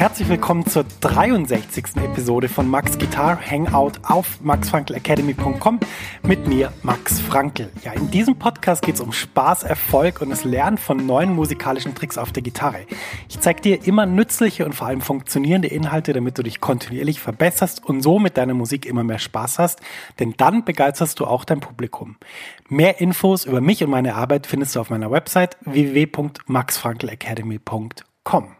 Herzlich willkommen zur 63. Episode von Max Guitar Hangout auf maxfrankelacademy.com mit mir, Max Frankel. Ja, in diesem Podcast geht es um Spaß, Erfolg und das Lernen von neuen musikalischen Tricks auf der Gitarre. Ich zeige dir immer nützliche und vor allem funktionierende Inhalte, damit du dich kontinuierlich verbesserst und so mit deiner Musik immer mehr Spaß hast, denn dann begeisterst du auch dein Publikum. Mehr Infos über mich und meine Arbeit findest du auf meiner Website www.maxfrankelacademy.com.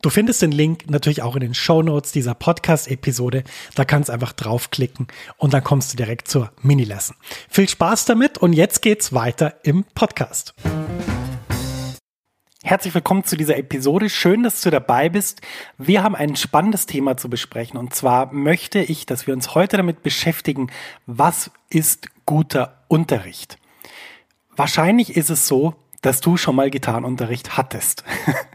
Du findest den Link natürlich auch in den Show Notes dieser Podcast-Episode. Da kannst du einfach draufklicken und dann kommst du direkt zur Mini-Lesson. Viel Spaß damit und jetzt geht's weiter im Podcast. Herzlich willkommen zu dieser Episode. Schön, dass du dabei bist. Wir haben ein spannendes Thema zu besprechen und zwar möchte ich, dass wir uns heute damit beschäftigen, was ist guter Unterricht? Wahrscheinlich ist es so, dass du schon mal Gitarrenunterricht hattest.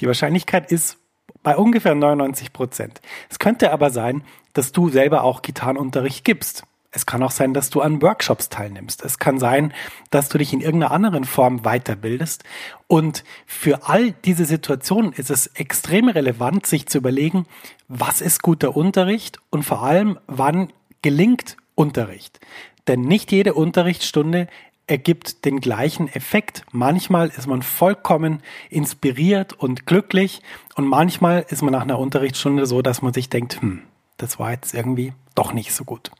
Die Wahrscheinlichkeit ist bei ungefähr 99 Prozent. Es könnte aber sein, dass du selber auch Gitarrenunterricht gibst. Es kann auch sein, dass du an Workshops teilnimmst. Es kann sein, dass du dich in irgendeiner anderen Form weiterbildest. Und für all diese Situationen ist es extrem relevant, sich zu überlegen, was ist guter Unterricht und vor allem, wann gelingt Unterricht. Denn nicht jede Unterrichtsstunde ergibt den gleichen Effekt. Manchmal ist man vollkommen inspiriert und glücklich und manchmal ist man nach einer Unterrichtsstunde so, dass man sich denkt, hm, das war jetzt irgendwie doch nicht so gut.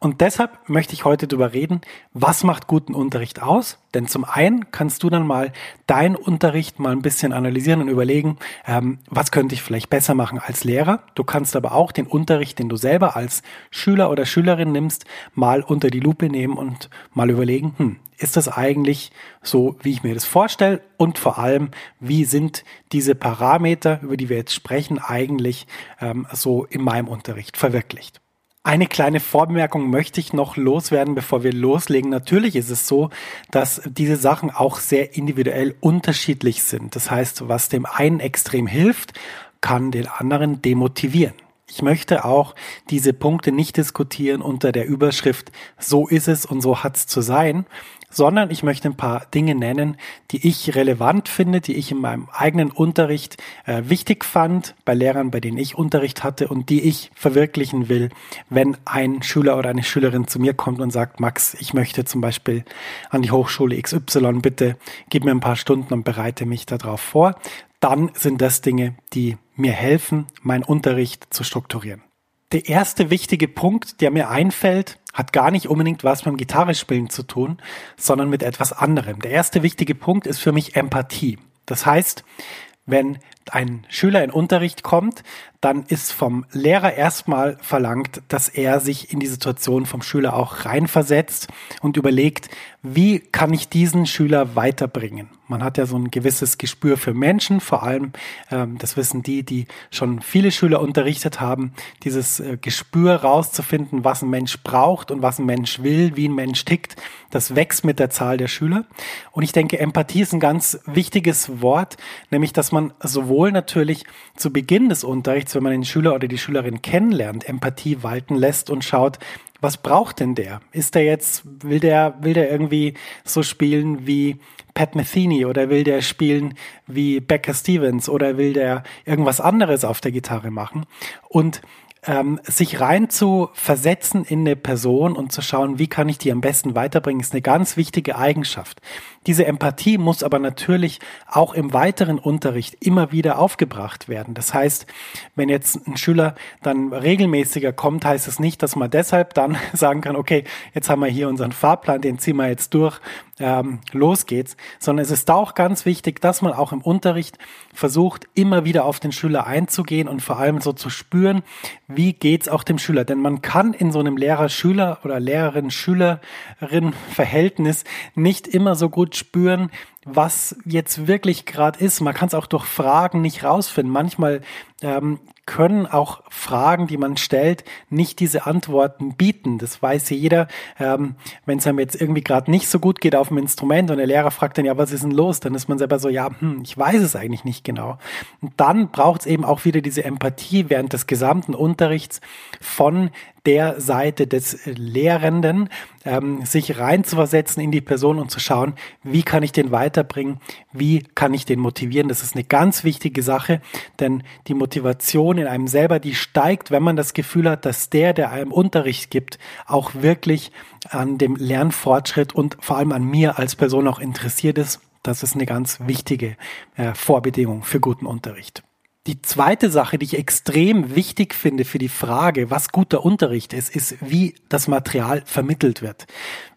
Und deshalb möchte ich heute darüber reden, was macht guten Unterricht aus? Denn zum einen kannst du dann mal deinen Unterricht mal ein bisschen analysieren und überlegen, ähm, was könnte ich vielleicht besser machen als Lehrer. Du kannst aber auch den Unterricht, den du selber als Schüler oder Schülerin nimmst, mal unter die Lupe nehmen und mal überlegen, hm, ist das eigentlich so, wie ich mir das vorstelle? Und vor allem, wie sind diese Parameter, über die wir jetzt sprechen, eigentlich ähm, so in meinem Unterricht verwirklicht? Eine kleine Vorbemerkung möchte ich noch loswerden, bevor wir loslegen. Natürlich ist es so, dass diese Sachen auch sehr individuell unterschiedlich sind. Das heißt, was dem einen extrem hilft, kann den anderen demotivieren. Ich möchte auch diese Punkte nicht diskutieren unter der Überschrift, so ist es und so hat's zu sein, sondern ich möchte ein paar Dinge nennen, die ich relevant finde, die ich in meinem eigenen Unterricht äh, wichtig fand, bei Lehrern, bei denen ich Unterricht hatte und die ich verwirklichen will, wenn ein Schüler oder eine Schülerin zu mir kommt und sagt, Max, ich möchte zum Beispiel an die Hochschule XY, bitte gib mir ein paar Stunden und bereite mich darauf vor. Dann sind das Dinge, die mir helfen, meinen Unterricht zu strukturieren. Der erste wichtige Punkt, der mir einfällt, hat gar nicht unbedingt was beim Gitarrespielen zu tun, sondern mit etwas anderem. Der erste wichtige Punkt ist für mich Empathie. Das heißt, wenn ein Schüler in Unterricht kommt, dann ist vom Lehrer erstmal verlangt, dass er sich in die Situation vom Schüler auch reinversetzt und überlegt, wie kann ich diesen Schüler weiterbringen. Man hat ja so ein gewisses Gespür für Menschen, vor allem, ähm, das wissen die, die schon viele Schüler unterrichtet haben, dieses äh, Gespür rauszufinden, was ein Mensch braucht und was ein Mensch will, wie ein Mensch tickt, das wächst mit der Zahl der Schüler. Und ich denke, Empathie ist ein ganz wichtiges Wort, nämlich, dass man sowohl wohl natürlich zu Beginn des Unterrichts, wenn man den Schüler oder die Schülerin kennenlernt, Empathie walten lässt und schaut, was braucht denn der? Ist der jetzt, will der, will der irgendwie so spielen wie Pat Metheny oder will der spielen wie Becca Stevens oder will der irgendwas anderes auf der Gitarre machen? Und ähm, sich rein zu versetzen in eine Person und zu schauen, wie kann ich die am besten weiterbringen, ist eine ganz wichtige Eigenschaft. Diese Empathie muss aber natürlich auch im weiteren Unterricht immer wieder aufgebracht werden. Das heißt, wenn jetzt ein Schüler dann regelmäßiger kommt, heißt es nicht, dass man deshalb dann sagen kann, okay, jetzt haben wir hier unseren Fahrplan, den ziehen wir jetzt durch, ähm, los geht's, sondern es ist auch ganz wichtig, dass man auch im Unterricht versucht, immer wieder auf den Schüler einzugehen und vor allem so zu spüren, wie geht's auch dem Schüler. Denn man kann in so einem Lehrer-Schüler oder Lehrerin-Schülerin-Verhältnis nicht immer so gut spüren, was jetzt wirklich gerade ist. Man kann es auch durch Fragen nicht rausfinden. Manchmal ähm, können auch Fragen, die man stellt, nicht diese Antworten bieten. Das weiß jeder. Ähm, Wenn es einem jetzt irgendwie gerade nicht so gut geht auf dem Instrument und der Lehrer fragt dann, ja, was ist denn los? Dann ist man selber so, ja, hm, ich weiß es eigentlich nicht genau. Und dann braucht es eben auch wieder diese Empathie während des gesamten Unterrichts von der Seite des Lehrenden, ähm, sich reinzuversetzen in die Person und zu schauen, wie kann ich den weiterbringen, wie kann ich den motivieren. Das ist eine ganz wichtige Sache, denn die Motivation in einem selber, die steigt, wenn man das Gefühl hat, dass der, der einem Unterricht gibt, auch wirklich an dem Lernfortschritt und vor allem an mir als Person auch interessiert ist. Das ist eine ganz wichtige äh, Vorbedingung für guten Unterricht. Die zweite Sache, die ich extrem wichtig finde für die Frage, was guter Unterricht ist, ist, wie das Material vermittelt wird.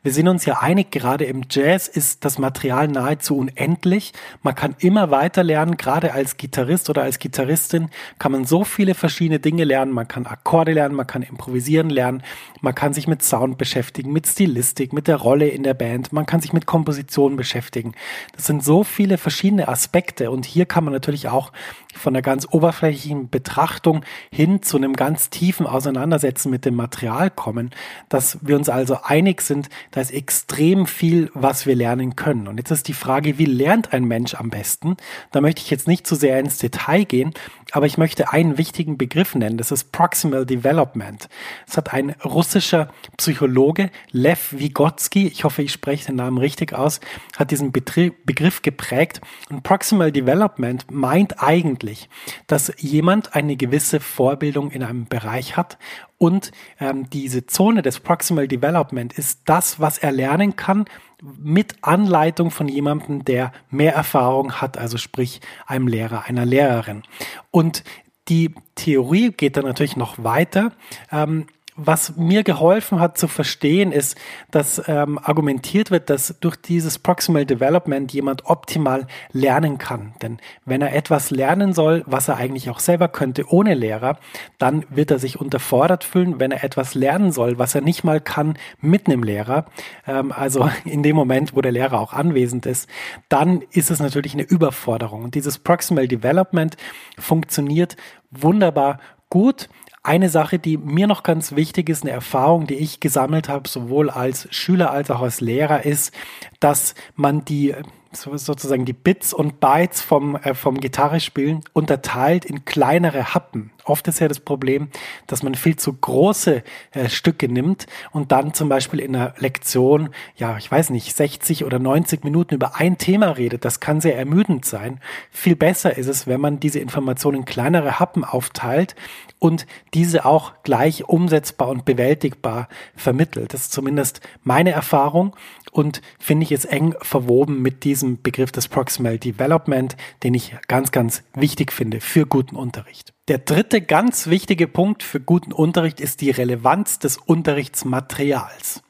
Wir sind uns ja einig, gerade im Jazz ist das Material nahezu unendlich. Man kann immer weiter lernen, gerade als Gitarrist oder als Gitarristin kann man so viele verschiedene Dinge lernen. Man kann Akkorde lernen, man kann improvisieren lernen, man kann sich mit Sound beschäftigen, mit Stilistik, mit der Rolle in der Band, man kann sich mit Komposition beschäftigen. Das sind so viele verschiedene Aspekte und hier kann man natürlich auch von der ganz oberflächlichen Betrachtung hin zu einem ganz tiefen Auseinandersetzen mit dem Material kommen, dass wir uns also einig sind, da ist extrem viel, was wir lernen können. Und jetzt ist die Frage, wie lernt ein Mensch am besten? Da möchte ich jetzt nicht zu sehr ins Detail gehen, aber ich möchte einen wichtigen Begriff nennen. Das ist Proximal Development. Es hat ein russischer Psychologe, Lev Vygotsky, ich hoffe, ich spreche den Namen richtig aus, hat diesen Begriff geprägt. Und Proximal Development meint eigentlich, dass jemand eine gewisse Vorbildung in einem Bereich hat und ähm, diese Zone des Proximal Development ist das, was er lernen kann mit Anleitung von jemandem, der mehr Erfahrung hat, also sprich einem Lehrer, einer Lehrerin. Und die Theorie geht dann natürlich noch weiter. Ähm, was mir geholfen hat zu verstehen, ist, dass ähm, argumentiert wird, dass durch dieses Proximal Development jemand optimal lernen kann. Denn wenn er etwas lernen soll, was er eigentlich auch selber könnte ohne Lehrer, dann wird er sich unterfordert fühlen. Wenn er etwas lernen soll, was er nicht mal kann mit einem Lehrer, ähm, also in dem Moment, wo der Lehrer auch anwesend ist, dann ist es natürlich eine Überforderung. Und dieses Proximal Development funktioniert wunderbar gut eine Sache, die mir noch ganz wichtig ist, eine Erfahrung, die ich gesammelt habe, sowohl als Schüler als auch als Lehrer, ist, dass man die sozusagen die Bits und Bytes vom, äh, vom Gitarrespielen unterteilt in kleinere Happen. Oft ist ja das Problem, dass man viel zu große äh, Stücke nimmt und dann zum Beispiel in einer Lektion, ja, ich weiß nicht, 60 oder 90 Minuten über ein Thema redet. Das kann sehr ermüdend sein. Viel besser ist es, wenn man diese Informationen in kleinere Happen aufteilt und diese auch gleich umsetzbar und bewältigbar vermittelt. Das ist zumindest meine Erfahrung und finde ich es eng verwoben mit diesem Begriff des Proximal Development, den ich ganz, ganz wichtig finde für guten Unterricht. Der dritte ganz wichtige Punkt für guten Unterricht ist die Relevanz des Unterrichtsmaterials.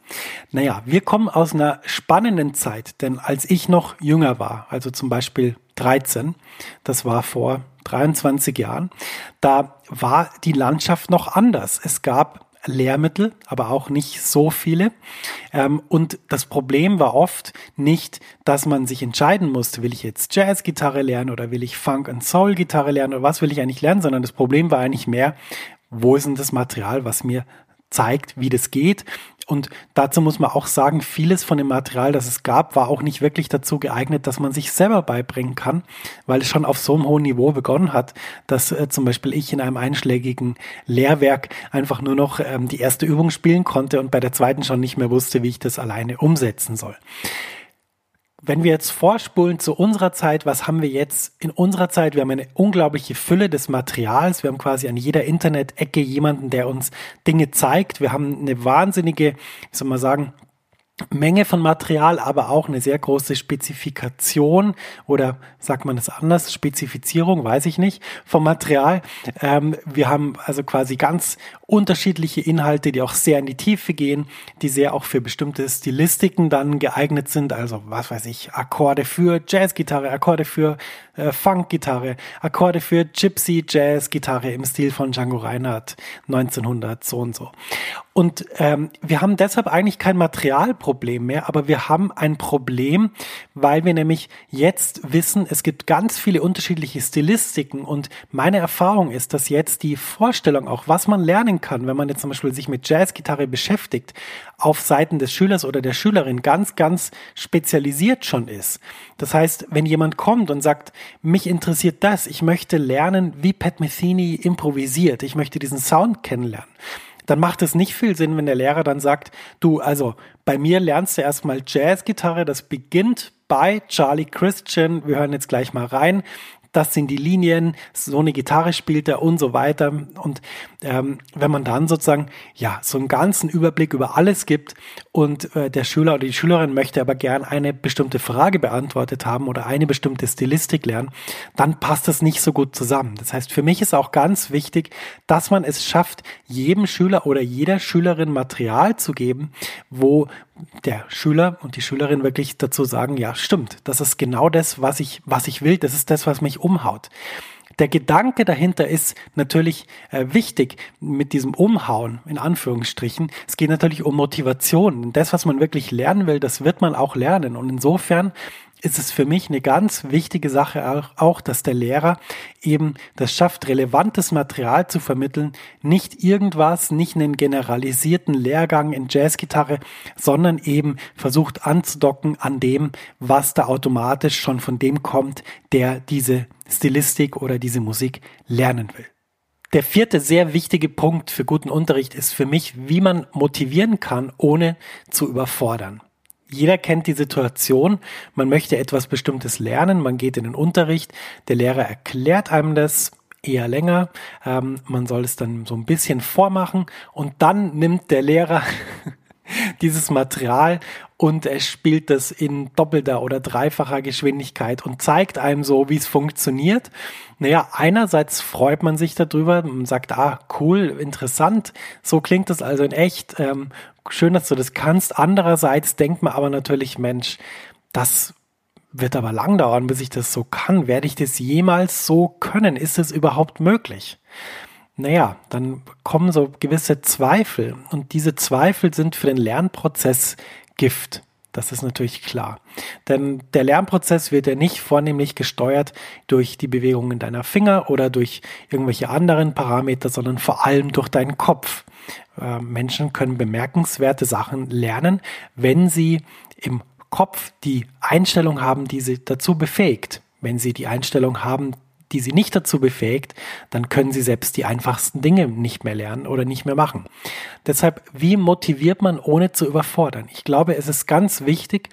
Naja, wir kommen aus einer spannenden Zeit, denn als ich noch jünger war, also zum Beispiel 13, das war vor 23 Jahren, da war die Landschaft noch anders. Es gab Lehrmittel, aber auch nicht so viele. Ähm, und das Problem war oft nicht, dass man sich entscheiden musste, will ich jetzt Jazzgitarre lernen oder will ich Funk und Soul Gitarre lernen oder was will ich eigentlich lernen, sondern das Problem war eigentlich mehr, wo ist denn das Material, was mir zeigt, wie das geht Und dazu muss man auch sagen, vieles von dem Material, das es gab, war auch nicht wirklich dazu geeignet, dass man sich selber beibringen kann, weil es schon auf so einem hohen Niveau begonnen hat, dass äh, zum Beispiel ich in einem einschlägigen Lehrwerk einfach nur noch ähm, die erste Übung spielen konnte und bei der zweiten schon nicht mehr wusste, wie ich das alleine umsetzen soll. Wenn wir jetzt vorspulen zu unserer Zeit, was haben wir jetzt in unserer Zeit? Wir haben eine unglaubliche Fülle des Materials. Wir haben quasi an jeder Internet-Ecke jemanden, der uns Dinge zeigt. Wir haben eine wahnsinnige, wie soll man sagen, Menge von Material, aber auch eine sehr große Spezifikation oder sagt man es anders, Spezifizierung, weiß ich nicht, vom Material. Ähm, wir haben also quasi ganz unterschiedliche Inhalte, die auch sehr in die Tiefe gehen, die sehr auch für bestimmte Stilistiken dann geeignet sind. Also was weiß ich, Akkorde für Jazzgitarre, Akkorde für äh, Funkgitarre, Akkorde für Gypsy Jazz Gitarre im Stil von Django Reinhardt 1900 so und so. Und ähm, wir haben deshalb eigentlich kein Materialproblem mehr, aber wir haben ein Problem, weil wir nämlich jetzt wissen, es gibt ganz viele unterschiedliche Stilistiken. Und meine Erfahrung ist, dass jetzt die Vorstellung auch, was man lernen kann, wenn man jetzt zum Beispiel sich mit Jazzgitarre beschäftigt, auf Seiten des Schülers oder der Schülerin ganz, ganz spezialisiert schon ist. Das heißt, wenn jemand kommt und sagt, mich interessiert das, ich möchte lernen, wie Pat Metheny improvisiert, ich möchte diesen Sound kennenlernen, dann macht es nicht viel Sinn, wenn der Lehrer dann sagt, du, also bei mir lernst du erstmal Jazzgitarre, das beginnt bei Charlie Christian, wir hören jetzt gleich mal rein, das sind die Linien, so eine Gitarre spielt er und so weiter. Und ähm, wenn man dann sozusagen ja so einen ganzen Überblick über alles gibt und äh, der Schüler oder die Schülerin möchte aber gern eine bestimmte Frage beantwortet haben oder eine bestimmte Stilistik lernen, dann passt das nicht so gut zusammen. Das heißt, für mich ist auch ganz wichtig, dass man es schafft, jedem Schüler oder jeder Schülerin Material zu geben, wo der Schüler und die Schülerin wirklich dazu sagen, ja, stimmt, das ist genau das, was ich, was ich will, das ist das, was mich umhaut. Der Gedanke dahinter ist natürlich äh, wichtig mit diesem Umhauen, in Anführungsstrichen. Es geht natürlich um Motivation. Das, was man wirklich lernen will, das wird man auch lernen. Und insofern ist es für mich eine ganz wichtige Sache auch, dass der Lehrer eben das schafft, relevantes Material zu vermitteln, nicht irgendwas, nicht einen generalisierten Lehrgang in Jazzgitarre, sondern eben versucht anzudocken an dem, was da automatisch schon von dem kommt, der diese Stilistik oder diese Musik lernen will. Der vierte sehr wichtige Punkt für guten Unterricht ist für mich, wie man motivieren kann, ohne zu überfordern. Jeder kennt die Situation, man möchte etwas Bestimmtes lernen, man geht in den Unterricht, der Lehrer erklärt einem das eher länger, ähm, man soll es dann so ein bisschen vormachen. Und dann nimmt der Lehrer dieses Material und er spielt das in doppelter oder dreifacher Geschwindigkeit und zeigt einem so, wie es funktioniert. Naja, einerseits freut man sich darüber und sagt, ah, cool, interessant, so klingt das also in echt, ähm, schön, dass du das kannst. Andererseits denkt man aber natürlich, Mensch, das wird aber lang dauern, bis ich das so kann. Werde ich das jemals so können? Ist es überhaupt möglich? Naja, dann kommen so gewisse Zweifel und diese Zweifel sind für den Lernprozess Gift. Das ist natürlich klar. Denn der Lernprozess wird ja nicht vornehmlich gesteuert durch die Bewegungen deiner Finger oder durch irgendwelche anderen Parameter, sondern vor allem durch deinen Kopf. Äh, Menschen können bemerkenswerte Sachen lernen, wenn sie im Kopf die Einstellung haben, die sie dazu befähigt. Wenn sie die Einstellung haben, die sie nicht dazu befähigt, dann können sie selbst die einfachsten Dinge nicht mehr lernen oder nicht mehr machen. Deshalb, wie motiviert man, ohne zu überfordern? Ich glaube, es ist ganz wichtig,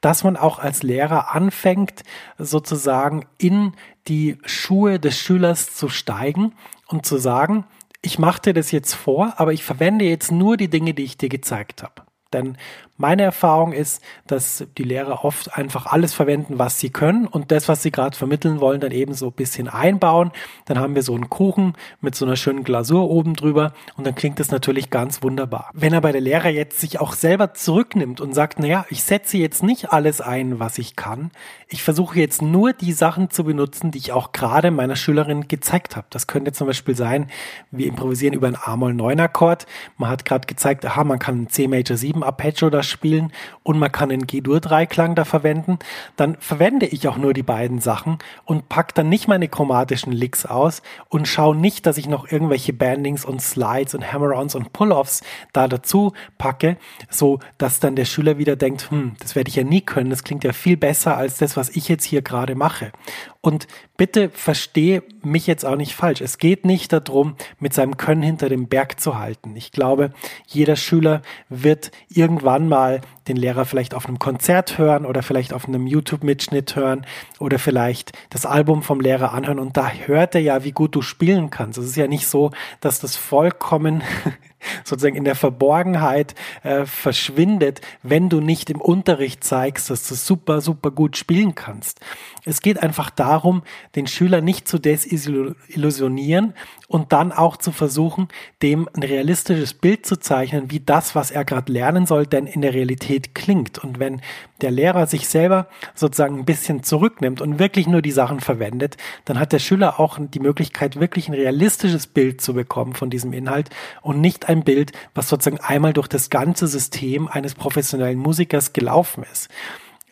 dass man auch als Lehrer anfängt, sozusagen in die Schuhe des Schülers zu steigen und zu sagen, ich mache dir das jetzt vor, aber ich verwende jetzt nur die Dinge, die ich dir gezeigt habe. Denn meine Erfahrung ist, dass die Lehrer oft einfach alles verwenden, was sie können und das, was sie gerade vermitteln wollen, dann eben so ein bisschen einbauen. Dann haben wir so einen Kuchen mit so einer schönen Glasur oben drüber und dann klingt das natürlich ganz wunderbar. Wenn aber der Lehrer jetzt sich auch selber zurücknimmt und sagt, naja, ich setze jetzt nicht alles ein, was ich kann. Ich versuche jetzt nur die Sachen zu benutzen, die ich auch gerade meiner Schülerin gezeigt habe. Das könnte zum Beispiel sein, wir improvisieren über einen A-Moll-9-Akkord. Man hat gerade gezeigt, aha, man kann einen C-Major 7 Arpeggio da spielen und man kann den G-Dur-Dreiklang da verwenden, dann verwende ich auch nur die beiden Sachen und pack dann nicht meine chromatischen Licks aus und schaue nicht, dass ich noch irgendwelche Bandings und Slides und Hammer-ons und Pull-offs da dazu packe, so dass dann der Schüler wieder denkt, hm, das werde ich ja nie können, das klingt ja viel besser als das, was ich jetzt hier gerade mache. Und bitte verstehe mich jetzt auch nicht falsch. Es geht nicht darum, mit seinem Können hinter dem Berg zu halten. Ich glaube, jeder Schüler wird irgendwann mal den Lehrer vielleicht auf einem Konzert hören oder vielleicht auf einem YouTube-Mitschnitt hören oder vielleicht das Album vom Lehrer anhören und da hört er ja, wie gut du spielen kannst. Es ist ja nicht so, dass das vollkommen sozusagen in der Verborgenheit äh, verschwindet, wenn du nicht im Unterricht zeigst, dass du super, super gut spielen kannst. Es geht einfach darum, den Schüler nicht zu desillusionieren und dann auch zu versuchen, dem ein realistisches Bild zu zeichnen, wie das, was er gerade lernen soll, denn in der Realität klingt. Und wenn der Lehrer sich selber sozusagen ein bisschen zurücknimmt und wirklich nur die Sachen verwendet, dann hat der Schüler auch die Möglichkeit, wirklich ein realistisches Bild zu bekommen von diesem Inhalt und nicht ein Bild, was sozusagen einmal durch das ganze System eines professionellen Musikers gelaufen ist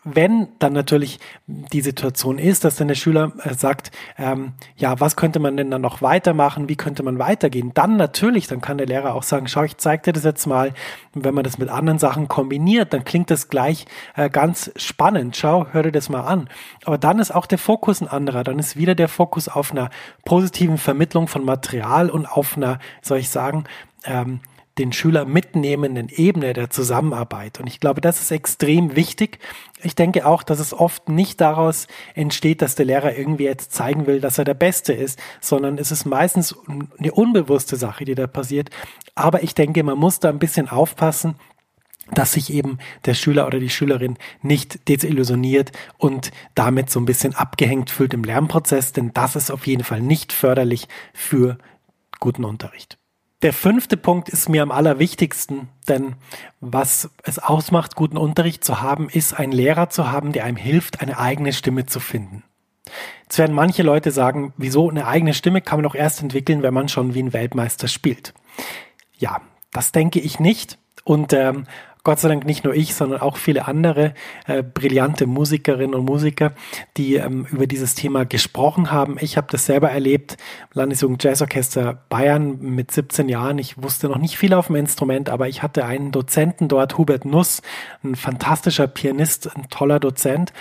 wenn dann natürlich die Situation ist, dass dann der Schüler äh, sagt, ähm, ja, was könnte man denn dann noch weitermachen, wie könnte man weitergehen, dann natürlich, dann kann der Lehrer auch sagen, schau, ich zeig dir das jetzt mal, wenn man das mit anderen Sachen kombiniert, dann klingt das gleich äh, ganz spannend, schau, hör dir das mal an. Aber dann ist auch der Fokus ein anderer, dann ist wieder der Fokus auf einer positiven Vermittlung von Material und auf einer, soll ich sagen, ähm, den Schüler mitnehmenden Ebene der Zusammenarbeit. Und ich glaube, das ist extrem wichtig. Ich denke auch, dass es oft nicht daraus entsteht, dass der Lehrer irgendwie jetzt zeigen will, dass er der Beste ist, sondern es ist meistens eine unbewusste Sache, die da passiert. Aber ich denke, man muss da ein bisschen aufpassen, dass sich eben der Schüler oder die Schülerin nicht desillusioniert und damit so ein bisschen abgehängt fühlt im Lernprozess, denn das ist auf jeden Fall nicht förderlich für guten Unterricht. Der fünfte Punkt ist mir am allerwichtigsten, denn was es ausmacht, guten Unterricht zu haben, ist einen Lehrer zu haben, der einem hilft, eine eigene Stimme zu finden. Jetzt werden manche Leute sagen, wieso eine eigene Stimme kann man doch erst entwickeln, wenn man schon wie ein Weltmeister spielt. Ja, das denke ich nicht. Und ähm, Gott sei Dank nicht nur ich, sondern auch viele andere äh, brillante Musikerinnen und Musiker, die ähm, über dieses Thema gesprochen haben. Ich habe das selber erlebt, Landesjugend Jazzorchester Bayern mit 17 Jahren. Ich wusste noch nicht viel auf dem Instrument, aber ich hatte einen Dozenten dort, Hubert Nuss, ein fantastischer Pianist, ein toller Dozent.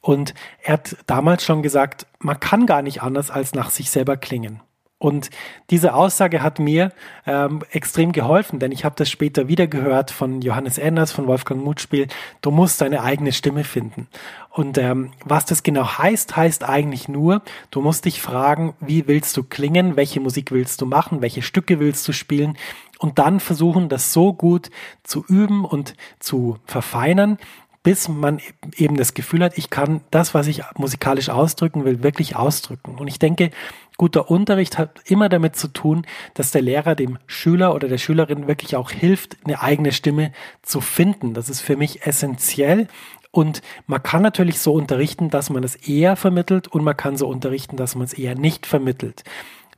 Und er hat damals schon gesagt, man kann gar nicht anders als nach sich selber klingen. Und diese Aussage hat mir ähm, extrem geholfen, denn ich habe das später wieder gehört von Johannes Enders, von Wolfgang Mutspiel. Du musst deine eigene Stimme finden. Und ähm, was das genau heißt, heißt eigentlich nur, du musst dich fragen, wie willst du klingen, welche Musik willst du machen, welche Stücke willst du spielen und dann versuchen, das so gut zu üben und zu verfeinern, bis man eben das Gefühl hat, ich kann das, was ich musikalisch ausdrücken will, wirklich ausdrücken. Und ich denke, guter Unterricht hat immer damit zu tun, dass der Lehrer dem Schüler oder der Schülerin wirklich auch hilft, eine eigene Stimme zu finden. Das ist für mich essentiell. Und man kann natürlich so unterrichten, dass man es eher vermittelt und man kann so unterrichten, dass man es eher nicht vermittelt.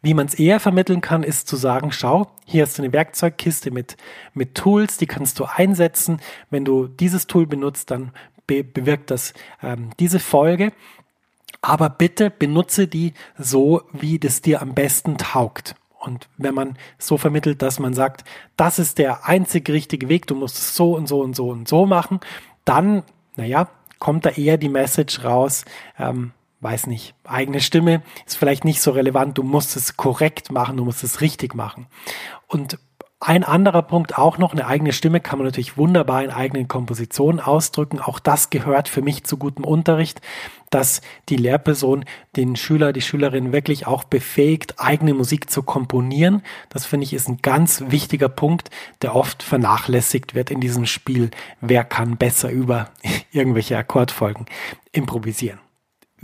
Wie man es eher vermitteln kann, ist zu sagen, schau, hier hast du eine Werkzeugkiste mit, mit Tools, die kannst du einsetzen. Wenn du dieses Tool benutzt, dann be bewirkt das ähm, diese Folge. Aber bitte benutze die so, wie das dir am besten taugt. Und wenn man so vermittelt, dass man sagt, das ist der einzig richtige Weg, du musst es so und so und so und so machen, dann, naja, kommt da eher die Message raus, ähm, weiß nicht, eigene Stimme ist vielleicht nicht so relevant, du musst es korrekt machen, du musst es richtig machen. Und ein anderer Punkt auch noch, eine eigene Stimme kann man natürlich wunderbar in eigenen Kompositionen ausdrücken. Auch das gehört für mich zu gutem Unterricht, dass die Lehrperson den Schüler, die Schülerin wirklich auch befähigt, eigene Musik zu komponieren. Das finde ich ist ein ganz wichtiger Punkt, der oft vernachlässigt wird in diesem Spiel. Wer kann besser über irgendwelche Akkordfolgen improvisieren?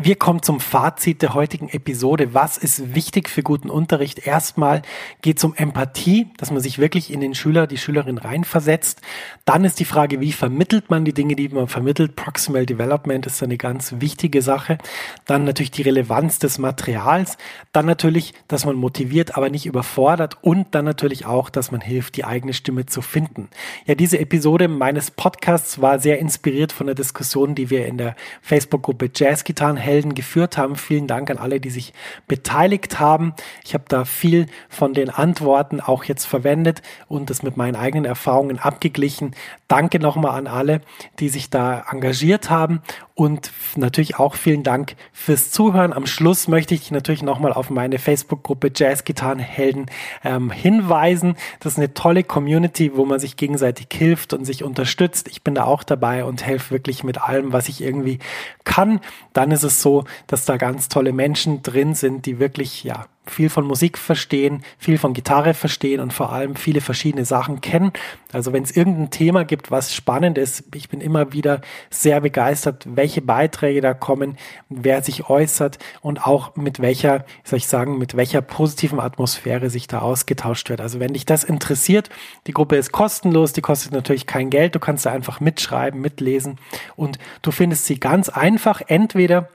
Wir kommen zum Fazit der heutigen Episode. Was ist wichtig für guten Unterricht? Erstmal geht es um Empathie, dass man sich wirklich in den Schüler, die Schülerin reinversetzt. Dann ist die Frage, wie vermittelt man die Dinge, die man vermittelt? Proximal Development ist eine ganz wichtige Sache. Dann natürlich die Relevanz des Materials. Dann natürlich, dass man motiviert, aber nicht überfordert. Und dann natürlich auch, dass man hilft, die eigene Stimme zu finden. Ja, diese Episode meines Podcasts war sehr inspiriert von der Diskussion, die wir in der Facebook-Gruppe Jazz Gitarren Helden geführt haben. Vielen Dank an alle, die sich beteiligt haben. Ich habe da viel von den Antworten auch jetzt verwendet und das mit meinen eigenen Erfahrungen abgeglichen. Danke nochmal an alle, die sich da engagiert haben und natürlich auch vielen Dank fürs Zuhören. Am Schluss möchte ich natürlich nochmal auf meine Facebook-Gruppe Jazz Gitarrenhelden ähm, hinweisen. Das ist eine tolle Community, wo man sich gegenseitig hilft und sich unterstützt. Ich bin da auch dabei und helfe wirklich mit allem, was ich irgendwie kann. Dann ist es so, dass da ganz tolle Menschen drin sind, die wirklich, ja, viel von Musik verstehen, viel von Gitarre verstehen und vor allem viele verschiedene Sachen kennen. Also wenn es irgendein Thema gibt, was spannend ist, ich bin immer wieder sehr begeistert, welche Beiträge da kommen, wer sich äußert und auch mit welcher, soll ich sagen, mit welcher positiven Atmosphäre sich da ausgetauscht wird. Also wenn dich das interessiert, die Gruppe ist kostenlos, die kostet natürlich kein Geld, du kannst da einfach mitschreiben, mitlesen und du findest sie ganz einfach entweder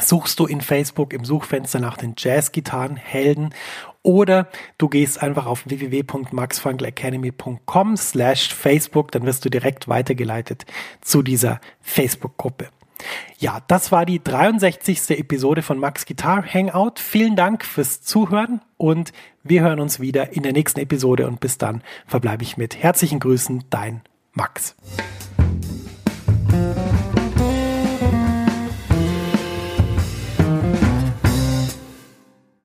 suchst du in Facebook im Suchfenster nach den Jazzgitarrenhelden oder du gehst einfach auf www.maxfunkelacademy.com slash Facebook, dann wirst du direkt weitergeleitet zu dieser Facebook-Gruppe. Ja, das war die 63. Episode von Max Guitar Hangout. Vielen Dank fürs Zuhören und wir hören uns wieder in der nächsten Episode und bis dann verbleibe ich mit herzlichen Grüßen, dein Max.